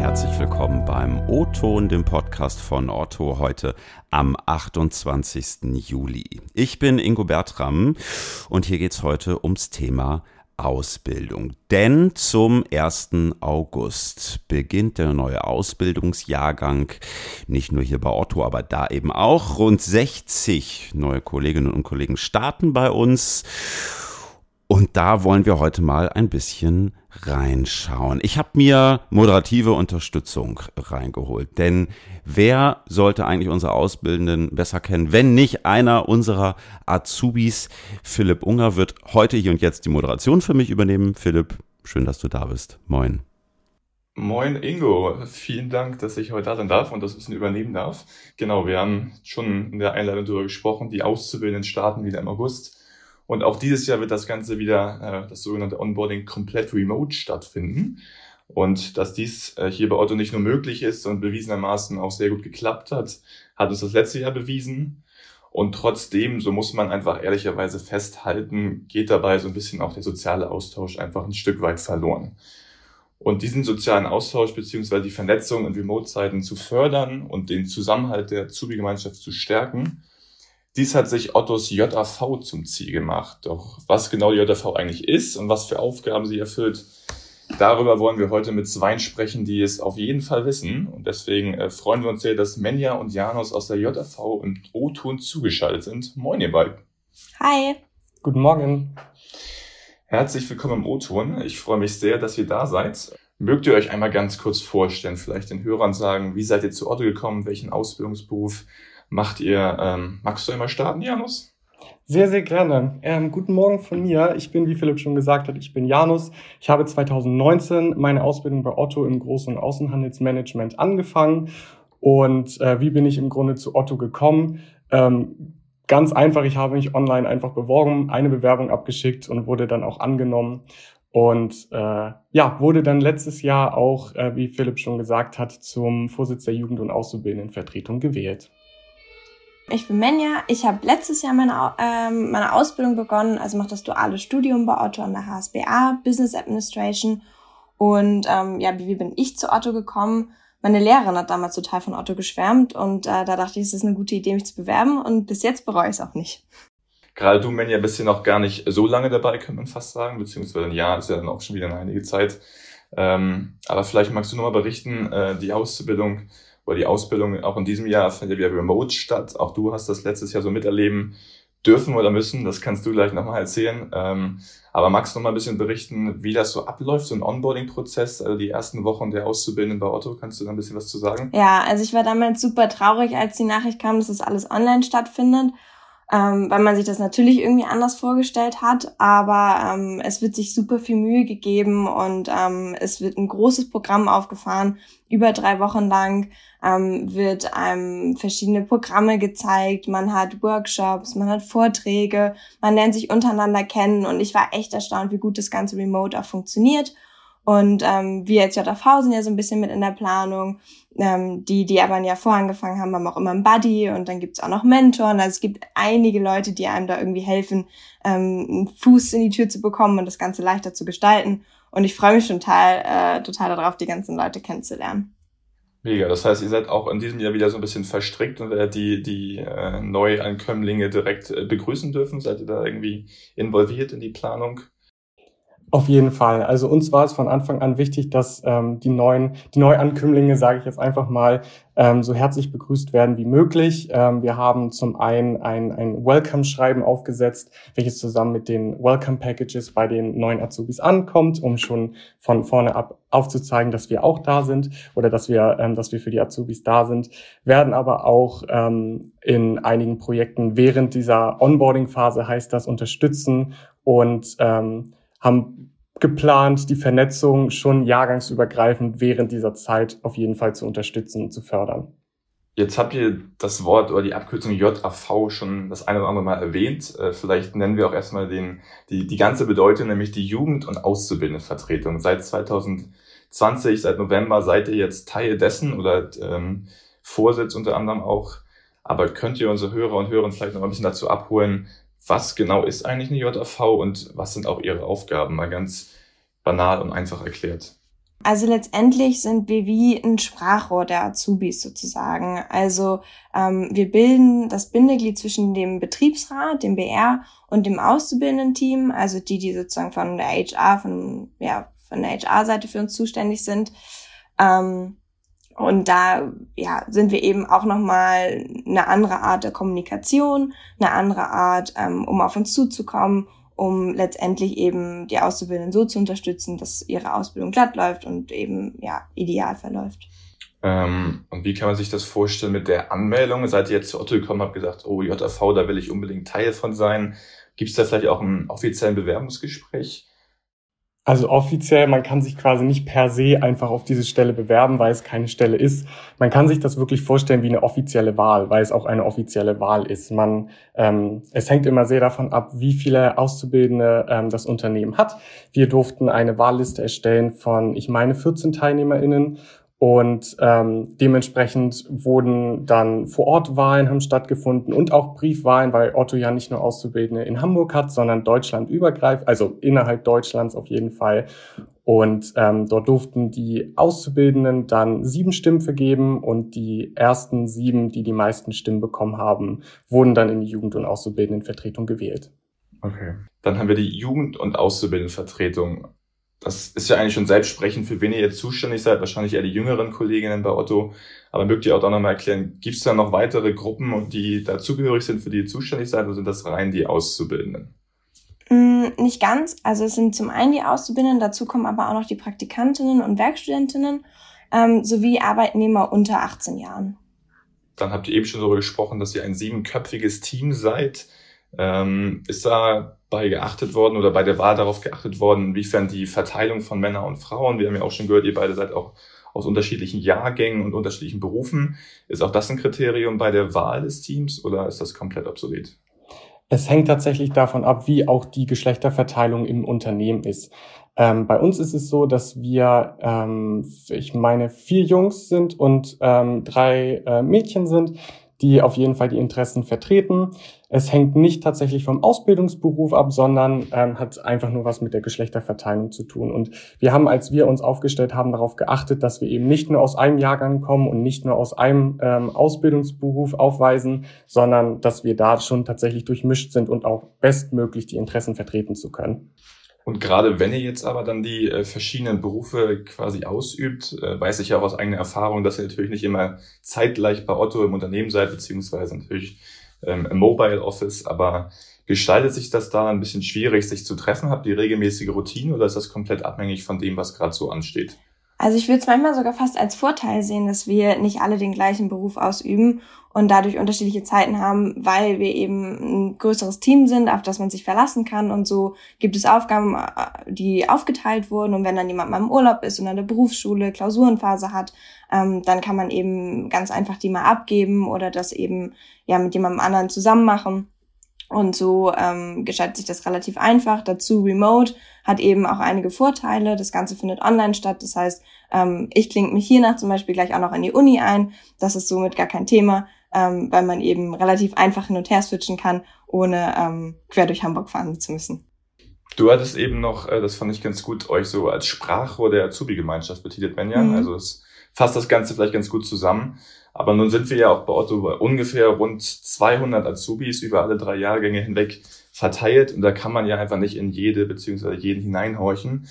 herzlich willkommen beim O-Ton, dem Podcast von Otto, heute am 28. Juli. Ich bin Ingo Bertram und hier geht's heute ums Thema Ausbildung. Denn zum 1. August beginnt der neue Ausbildungsjahrgang, nicht nur hier bei Otto, aber da eben auch. Rund 60 neue Kolleginnen und Kollegen starten bei uns. Da wollen wir heute mal ein bisschen reinschauen. Ich habe mir moderative Unterstützung reingeholt, denn wer sollte eigentlich unsere Auszubildenden besser kennen, wenn nicht einer unserer Azubis? Philipp Unger wird heute hier und jetzt die Moderation für mich übernehmen. Philipp, schön, dass du da bist. Moin. Moin Ingo, vielen Dank, dass ich heute da sein darf und das Wissen übernehmen darf. Genau, wir haben schon in der Einladung darüber gesprochen, die Auszubildenden starten wieder im August. Und auch dieses Jahr wird das Ganze wieder, äh, das sogenannte Onboarding komplett remote stattfinden. Und dass dies äh, hier bei Otto nicht nur möglich ist und bewiesenermaßen auch sehr gut geklappt hat, hat uns das letzte Jahr bewiesen. Und trotzdem, so muss man einfach ehrlicherweise festhalten, geht dabei so ein bisschen auch der soziale Austausch einfach ein Stück weit verloren. Und diesen sozialen Austausch beziehungsweise die Vernetzung in Remote-Zeiten zu fördern und den Zusammenhalt der Zubi-Gemeinschaft zu stärken, dies hat sich Ottos JAV zum Ziel gemacht. Doch was genau die JAV eigentlich ist und was für Aufgaben sie erfüllt, darüber wollen wir heute mit zwei sprechen, die es auf jeden Fall wissen. Und deswegen äh, freuen wir uns sehr, dass Menja und Janos aus der JAV im O-Ton zugeschaltet sind. Moin, ihr beiden. Hi. Guten Morgen. Herzlich willkommen im O-Ton. Ich freue mich sehr, dass ihr da seid. Mögt ihr euch einmal ganz kurz vorstellen, vielleicht den Hörern sagen, wie seid ihr zu Otto gekommen, welchen Ausbildungsberuf macht ihr. Ähm, magst du einmal starten, Janus? Sehr, sehr gerne. Ähm, guten Morgen von mir. Ich bin, wie Philipp schon gesagt hat, ich bin Janus. Ich habe 2019 meine Ausbildung bei Otto im Groß- und Außenhandelsmanagement angefangen. Und äh, wie bin ich im Grunde zu Otto gekommen? Ähm, ganz einfach, ich habe mich online einfach beworben, eine Bewerbung abgeschickt und wurde dann auch angenommen. Und äh, ja, wurde dann letztes Jahr auch, äh, wie Philipp schon gesagt hat, zum Vorsitz der Jugend- und Auszubildendenvertretung gewählt. Ich bin Menja. Ich habe letztes Jahr meine, ähm, meine Ausbildung begonnen, also mache das duale Studium bei Otto an der HSBA, Business Administration. Und ähm, ja, wie, bin ich zu Otto gekommen? Meine Lehrerin hat damals total von Otto geschwärmt und äh, da dachte ich, es ist eine gute Idee, mich zu bewerben und bis jetzt bereue ich es auch nicht. Gerade du, Menja, bist ja noch gar nicht so lange dabei, könnte man fast sagen, beziehungsweise ein Jahr ist ja dann auch schon wieder eine einige Zeit. Ähm, aber vielleicht magst du noch mal berichten, äh, die Auszubildung oder die Ausbildung auch in diesem Jahr findet wieder remote statt. Auch du hast das letztes Jahr so miterleben dürfen oder müssen. Das kannst du gleich nochmal erzählen. Ähm, aber magst du noch mal ein bisschen berichten, wie das so abläuft, so ein Onboarding-Prozess, also die ersten Wochen der Auszubildenden bei Otto? Kannst du da ein bisschen was zu sagen? Ja, also ich war damals super traurig, als die Nachricht kam, dass das alles online stattfindet ähm, weil man sich das natürlich irgendwie anders vorgestellt hat, aber ähm, es wird sich super viel Mühe gegeben und ähm, es wird ein großes Programm aufgefahren, über drei Wochen lang ähm, wird einem verschiedene Programme gezeigt, man hat Workshops, man hat Vorträge, man lernt sich untereinander kennen und ich war echt erstaunt, wie gut das ganze Remote auch funktioniert. Und ähm, wir als JV sind ja so ein bisschen mit in der Planung. Ähm, die, die aber ein Jahr vorher angefangen haben, haben auch immer einen Buddy und dann gibt's auch noch Mentoren. Also es gibt einige Leute, die einem da irgendwie helfen, ähm, einen Fuß in die Tür zu bekommen und das Ganze leichter zu gestalten. Und ich freue mich schon total, äh, total darauf, die ganzen Leute kennenzulernen. Mega, das heißt, ihr seid auch in diesem Jahr wieder so ein bisschen verstrickt und werdet die, die äh, Neuankömmlinge direkt äh, begrüßen dürfen. Seid ihr da irgendwie involviert in die Planung? Auf jeden Fall. Also uns war es von Anfang an wichtig, dass ähm, die neuen, die Neuankömmlinge, sage ich jetzt einfach mal, ähm, so herzlich begrüßt werden wie möglich. Ähm, wir haben zum einen ein, ein Welcome-Schreiben aufgesetzt, welches zusammen mit den Welcome-Packages bei den neuen Azubis ankommt, um schon von vorne ab aufzuzeigen, dass wir auch da sind oder dass wir, ähm, dass wir für die Azubis da sind. Werden aber auch ähm, in einigen Projekten während dieser Onboarding-Phase heißt das unterstützen und ähm, haben geplant, die Vernetzung schon jahrgangsübergreifend während dieser Zeit auf jeden Fall zu unterstützen und zu fördern. Jetzt habt ihr das Wort oder die Abkürzung JAV schon das eine oder andere Mal erwähnt. Äh, vielleicht nennen wir auch erstmal den, die, die ganze Bedeutung, nämlich die Jugend- und Auszubildendenvertretung. Seit 2020, seit November seid ihr jetzt Teil dessen oder ähm, Vorsitz unter anderem auch. Aber könnt ihr unsere Hörer und Hörer vielleicht noch ein bisschen dazu abholen, was genau ist eigentlich eine JAV und was sind auch ihre Aufgaben? Mal ganz banal und einfach erklärt. Also letztendlich sind wir wie ein Sprachrohr der Azubis sozusagen. Also ähm, wir bilden das Bindeglied zwischen dem Betriebsrat, dem BR und dem Auszubildenden-Team, also die, die sozusagen von der HR, von, ja, von der HR-Seite für uns zuständig sind. Ähm, und da ja, sind wir eben auch nochmal eine andere Art der Kommunikation, eine andere Art, ähm, um auf uns zuzukommen um letztendlich eben die Auszubildenden so zu unterstützen, dass ihre Ausbildung glatt läuft und eben ja ideal verläuft. Ähm, und wie kann man sich das vorstellen mit der Anmeldung? Seid ihr jetzt zu Otto gekommen, habt gesagt, oh JAV, da will ich unbedingt Teil von sein. Gibt es da vielleicht auch ein offiziellen Bewerbungsgespräch? Also offiziell, man kann sich quasi nicht per se einfach auf diese Stelle bewerben, weil es keine Stelle ist. Man kann sich das wirklich vorstellen wie eine offizielle Wahl, weil es auch eine offizielle Wahl ist. Man, ähm, es hängt immer sehr davon ab, wie viele Auszubildende ähm, das Unternehmen hat. Wir durften eine Wahlliste erstellen von, ich meine, 14 TeilnehmerInnen und ähm, dementsprechend wurden dann vor Ort Wahlen haben stattgefunden und auch Briefwahlen, weil Otto ja nicht nur Auszubildende in Hamburg hat, sondern Deutschland übergreifend, also innerhalb Deutschlands auf jeden Fall. Und ähm, dort durften die Auszubildenden dann sieben Stimmen vergeben und die ersten sieben, die die meisten Stimmen bekommen haben, wurden dann in die Jugend- und Auszubildendenvertretung gewählt. Okay. Dann haben wir die Jugend- und Auszubildendenvertretung das ist ja eigentlich schon selbstsprechend, für wen ihr jetzt zuständig seid, wahrscheinlich eher die jüngeren Kolleginnen bei Otto. Aber mögt ihr auch da nochmal erklären, gibt es da noch weitere Gruppen, die dazugehörig sind, für die ihr zuständig seid, oder sind das rein die Auszubildenden? Mm, nicht ganz. Also es sind zum einen die Auszubildenden, dazu kommen aber auch noch die Praktikantinnen und Werkstudentinnen ähm, sowie Arbeitnehmer unter 18 Jahren. Dann habt ihr eben schon darüber gesprochen, dass ihr ein siebenköpfiges Team seid. Ähm, ist dabei geachtet worden oder bei der Wahl darauf geachtet worden, inwiefern die Verteilung von Männern und Frauen, wir haben ja auch schon gehört, ihr beide seid auch aus unterschiedlichen Jahrgängen und unterschiedlichen Berufen. Ist auch das ein Kriterium bei der Wahl des Teams oder ist das komplett obsolet? Es hängt tatsächlich davon ab, wie auch die Geschlechterverteilung im Unternehmen ist. Ähm, bei uns ist es so, dass wir, ähm, ich meine, vier Jungs sind und ähm, drei äh, Mädchen sind die auf jeden Fall die Interessen vertreten. Es hängt nicht tatsächlich vom Ausbildungsberuf ab, sondern ähm, hat einfach nur was mit der Geschlechterverteilung zu tun. Und wir haben, als wir uns aufgestellt haben, darauf geachtet, dass wir eben nicht nur aus einem Jahrgang kommen und nicht nur aus einem ähm, Ausbildungsberuf aufweisen, sondern dass wir da schon tatsächlich durchmischt sind und auch bestmöglich die Interessen vertreten zu können. Und gerade wenn ihr jetzt aber dann die äh, verschiedenen Berufe quasi ausübt, äh, weiß ich ja auch aus eigener Erfahrung, dass ihr natürlich nicht immer zeitgleich bei Otto im Unternehmen seid, beziehungsweise natürlich ähm, im Mobile Office, aber gestaltet sich das da ein bisschen schwierig, sich zu treffen? Habt ihr regelmäßige Routine oder ist das komplett abhängig von dem, was gerade so ansteht? Also ich würde es manchmal sogar fast als Vorteil sehen, dass wir nicht alle den gleichen Beruf ausüben und dadurch unterschiedliche Zeiten haben, weil wir eben ein größeres Team sind, auf das man sich verlassen kann und so gibt es Aufgaben, äh, die aufgeteilt wurden und wenn dann jemand mal im Urlaub ist und der Berufsschule Klausurenphase hat, ähm, dann kann man eben ganz einfach die mal abgeben oder das eben ja mit jemandem anderen zusammen machen. Und so ähm, gestaltet sich das relativ einfach. Dazu Remote hat eben auch einige Vorteile. Das Ganze findet online statt. Das heißt, ähm, ich klinge mich hiernach zum Beispiel gleich auch noch in die Uni ein. Das ist somit gar kein Thema ähm, weil man eben relativ einfach hin und her switchen kann, ohne ähm, quer durch Hamburg fahren zu müssen. Du hattest eben noch, äh, das fand ich ganz gut, euch so als Sprachrohr der Azubi-Gemeinschaft betitelt, Benjan. Mhm. Also es fasst das Ganze vielleicht ganz gut zusammen. Aber nun sind wir ja auch bei Otto bei ungefähr rund 200 Azubis über alle drei Jahrgänge hinweg verteilt. Und da kann man ja einfach nicht in jede beziehungsweise jeden hineinhorchen.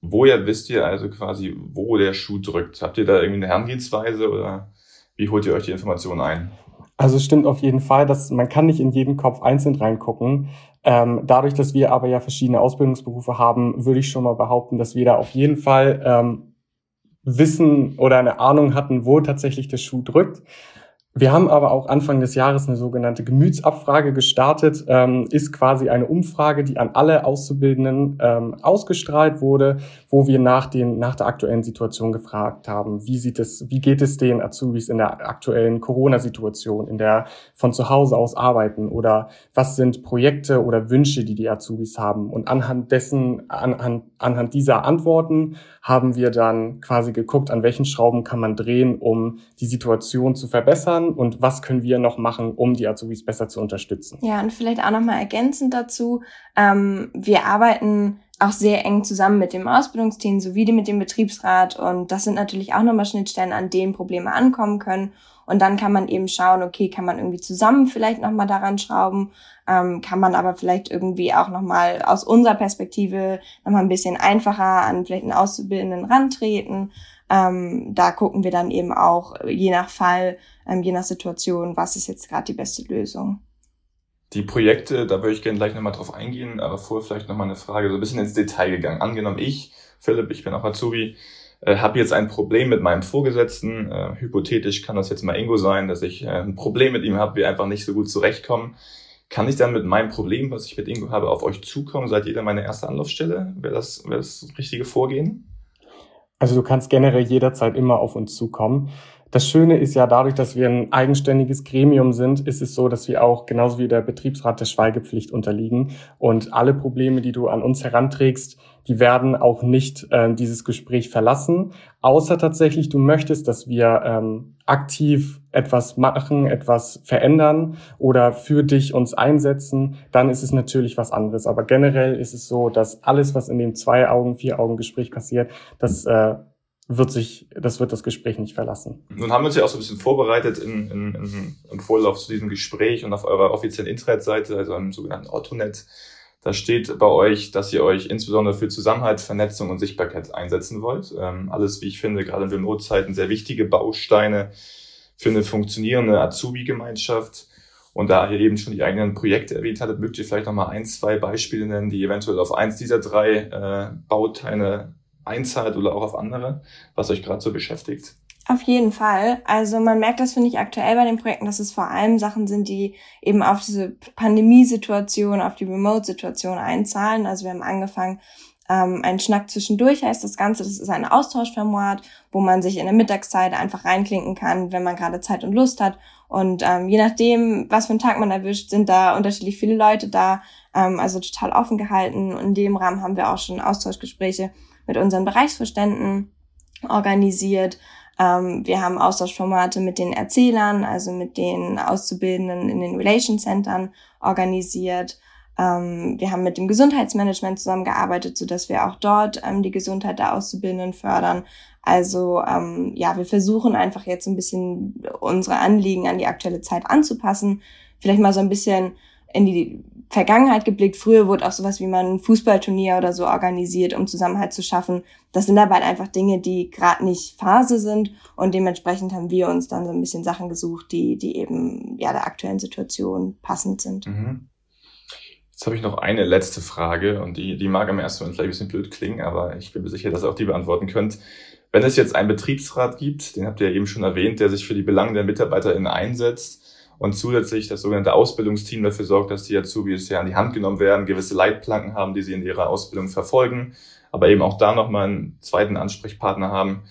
Woher wisst ihr also quasi, wo der Schuh drückt? Habt ihr da irgendwie eine Herangehensweise oder wie holt ihr euch die Informationen ein? Also es stimmt auf jeden Fall, dass man kann nicht in jeden Kopf einzeln reingucken. Ähm, dadurch, dass wir aber ja verschiedene Ausbildungsberufe haben, würde ich schon mal behaupten, dass wir da auf jeden Fall ähm, wissen oder eine Ahnung hatten, wo tatsächlich der Schuh drückt. Wir haben aber auch Anfang des Jahres eine sogenannte Gemütsabfrage gestartet. Ähm, ist quasi eine Umfrage, die an alle Auszubildenden ähm, ausgestrahlt wurde, wo wir nach, den, nach der aktuellen Situation gefragt haben, wie sieht es, wie geht es den Azubis in der aktuellen Corona-Situation, in der von zu Hause aus arbeiten oder was sind Projekte oder Wünsche, die die Azubis haben. Und anhand dessen, anhand, anhand dieser Antworten haben wir dann quasi geguckt, an welchen Schrauben kann man drehen, um die Situation zu verbessern und was können wir noch machen, um die Azubis besser zu unterstützen. Ja, und vielleicht auch nochmal ergänzend dazu, ähm, wir arbeiten auch sehr eng zusammen mit dem Ausbildungsteam sowie mit dem Betriebsrat. Und das sind natürlich auch nochmal Schnittstellen, an denen Probleme ankommen können. Und dann kann man eben schauen, okay, kann man irgendwie zusammen vielleicht nochmal daran schrauben, ähm, kann man aber vielleicht irgendwie auch nochmal aus unserer Perspektive nochmal ein bisschen einfacher an vielleicht einen Auszubildenden rantreten. Ähm, da gucken wir dann eben auch je nach Fall, ähm, je nach Situation, was ist jetzt gerade die beste Lösung. Die Projekte, da würde ich gerne gleich nochmal drauf eingehen, aber vorher vielleicht nochmal eine Frage, so ein bisschen ins Detail gegangen. Angenommen, ich, Philipp, ich bin auch Azubi, äh, habe jetzt ein Problem mit meinem Vorgesetzten. Äh, hypothetisch kann das jetzt mal Ingo sein, dass ich äh, ein Problem mit ihm habe, wir einfach nicht so gut zurechtkommen. Kann ich dann mit meinem Problem, was ich mit Ingo habe, auf euch zukommen? Seid ihr dann meine erste Anlaufstelle? Wäre das, wäre das richtige Vorgehen? Also du kannst generell jederzeit immer auf uns zukommen. Das Schöne ist ja dadurch, dass wir ein eigenständiges Gremium sind, ist es so, dass wir auch genauso wie der Betriebsrat der Schweigepflicht unterliegen. Und alle Probleme, die du an uns heranträgst, die werden auch nicht äh, dieses Gespräch verlassen, außer tatsächlich du möchtest, dass wir ähm, aktiv etwas machen, etwas verändern oder für dich uns einsetzen, dann ist es natürlich was anderes. Aber generell ist es so, dass alles, was in dem Zwei-Augen-, Vier-Augen-Gespräch passiert, das äh, wird sich, das wird das Gespräch nicht verlassen. Nun haben wir uns ja auch so ein bisschen vorbereitet in, in, in, im Vorlauf zu diesem Gespräch und auf eurer offiziellen Internetseite, also im sogenannten Ottonet, da steht bei euch, dass ihr euch insbesondere für Zusammenhalt, Vernetzung und Sichtbarkeit einsetzen wollt. Ähm, alles, wie ich finde, gerade in Remote-Zeiten sehr wichtige Bausteine für eine funktionierende Azubi-Gemeinschaft. Und da ihr eben schon die eigenen Projekte erwähnt hattet, mögt ihr vielleicht nochmal ein, zwei Beispiele nennen, die eventuell auf eins dieser drei äh, Bauteile einzahlt oder auch auf andere, was euch gerade so beschäftigt? Auf jeden Fall. Also man merkt das, finde ich, aktuell bei den Projekten, dass es vor allem Sachen sind, die eben auf diese Pandemiesituation, auf die Remote-Situation einzahlen. Also wir haben angefangen, ähm, ein Schnack zwischendurch heißt das Ganze. Das ist ein Austauschformat, wo man sich in der Mittagszeit einfach reinklinken kann, wenn man gerade Zeit und Lust hat. Und ähm, je nachdem, was für einen Tag man erwischt, sind da unterschiedlich viele Leute da. Ähm, also total offen gehalten. Und in dem Rahmen haben wir auch schon Austauschgespräche mit unseren Bereichsvorständen organisiert. Ähm, wir haben Austauschformate mit den Erzählern, also mit den Auszubildenden in den Relation Centern organisiert. Ähm, wir haben mit dem Gesundheitsmanagement zusammengearbeitet, so dass wir auch dort ähm, die Gesundheit der Auszubildenden fördern. Also ähm, ja, wir versuchen einfach jetzt ein bisschen unsere Anliegen an die aktuelle Zeit anzupassen. Vielleicht mal so ein bisschen in die Vergangenheit geblickt. Früher wurde auch sowas wie man ein Fußballturnier oder so organisiert, um Zusammenhalt zu schaffen. Das sind aber halt einfach Dinge, die gerade nicht Phase sind und dementsprechend haben wir uns dann so ein bisschen Sachen gesucht, die, die eben ja der aktuellen Situation passend sind. Mhm. Jetzt habe ich noch eine letzte Frage und die, die mag am ersten Moment vielleicht ein bisschen blöd klingen, aber ich bin mir sicher, dass ihr auch die beantworten könnt. Wenn es jetzt einen Betriebsrat gibt, den habt ihr ja eben schon erwähnt, der sich für die Belange der MitarbeiterInnen einsetzt, und zusätzlich das sogenannte Ausbildungsteam dafür sorgt, dass die Azubis ja an die Hand genommen werden, gewisse Leitplanken haben, die sie in ihrer Ausbildung verfolgen, aber eben auch da nochmal einen zweiten Ansprechpartner haben.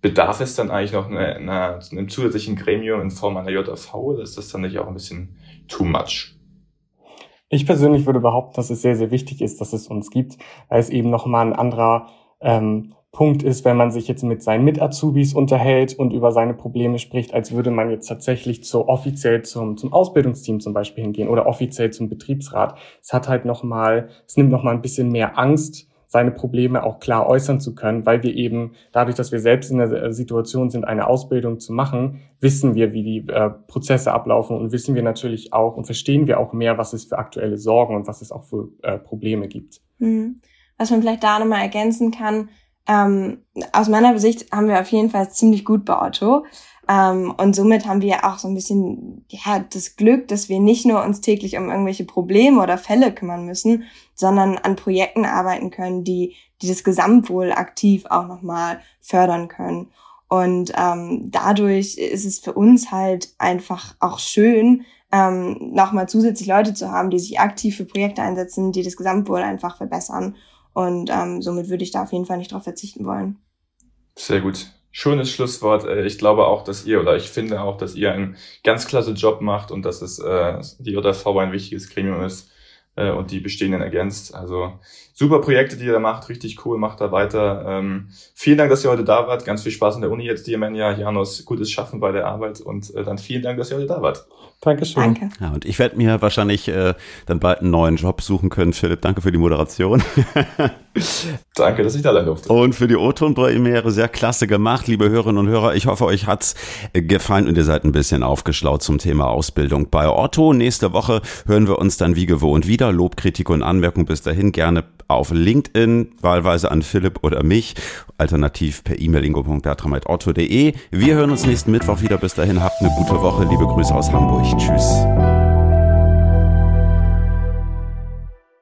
Bedarf es dann eigentlich noch eine, eine, einem zusätzlichen Gremium in Form einer JV oder ist das dann nicht auch ein bisschen too much? Ich persönlich würde behaupten, dass es sehr, sehr wichtig ist, dass es uns gibt, weil es eben nochmal ein anderer ähm, Punkt ist, wenn man sich jetzt mit seinen Mit-Azubis unterhält und über seine Probleme spricht, als würde man jetzt tatsächlich so offiziell zum, zum Ausbildungsteam zum Beispiel hingehen oder offiziell zum Betriebsrat. Es hat halt nochmal, es nimmt nochmal ein bisschen mehr Angst, seine Probleme auch klar äußern zu können, weil wir eben dadurch, dass wir selbst in der Situation sind, eine Ausbildung zu machen, wissen wir, wie die äh, Prozesse ablaufen und wissen wir natürlich auch und verstehen wir auch mehr, was es für aktuelle Sorgen und was es auch für äh, Probleme gibt. Mhm. Was man vielleicht da nochmal ergänzen kann, ähm, aus meiner Sicht haben wir auf jeden Fall ziemlich gut bei Otto. Ähm, und somit haben wir auch so ein bisschen ja, das Glück, dass wir nicht nur uns täglich um irgendwelche Probleme oder Fälle kümmern müssen, sondern an Projekten arbeiten können, die, die das Gesamtwohl aktiv auch nochmal fördern können. Und ähm, dadurch ist es für uns halt einfach auch schön, ähm, nochmal zusätzlich Leute zu haben, die sich aktiv für Projekte einsetzen, die das Gesamtwohl einfach verbessern. Und ähm, somit würde ich da auf jeden Fall nicht drauf verzichten wollen. Sehr gut. Schönes Schlusswort. Äh, ich glaube auch, dass ihr oder ich finde auch, dass ihr einen ganz klasse Job macht und dass es äh, die JV ein wichtiges Gremium ist äh, und die bestehenden ergänzt. Also super Projekte, die ihr da macht, richtig cool, macht da weiter. Ähm, vielen Dank, dass ihr heute da wart. Ganz viel Spaß in der Uni jetzt, Diamania, Janus, gutes Schaffen bei der Arbeit und äh, dann vielen Dank, dass ihr heute da wart. Dankeschön. Danke. Ja, und ich werde mir wahrscheinlich äh, dann bald einen neuen Job suchen können. Philipp, danke für die Moderation. danke, dass ich da sein durfte. Und für die O-Ton-Premiere sehr klasse gemacht, liebe Hörerinnen und Hörer. Ich hoffe, euch hat's gefallen und ihr seid ein bisschen aufgeschlaut zum Thema Ausbildung bei Otto. Nächste Woche hören wir uns dann wie gewohnt wieder. Lob, Kritik und Anmerkung bis dahin gerne auf LinkedIn, wahlweise an Philipp oder mich, alternativ per E-Mail ingo.bertram.otto.de. Wir hören uns nächsten Mittwoch wieder. Bis dahin habt eine gute Woche. Liebe Grüße aus Hamburg. Tschüss.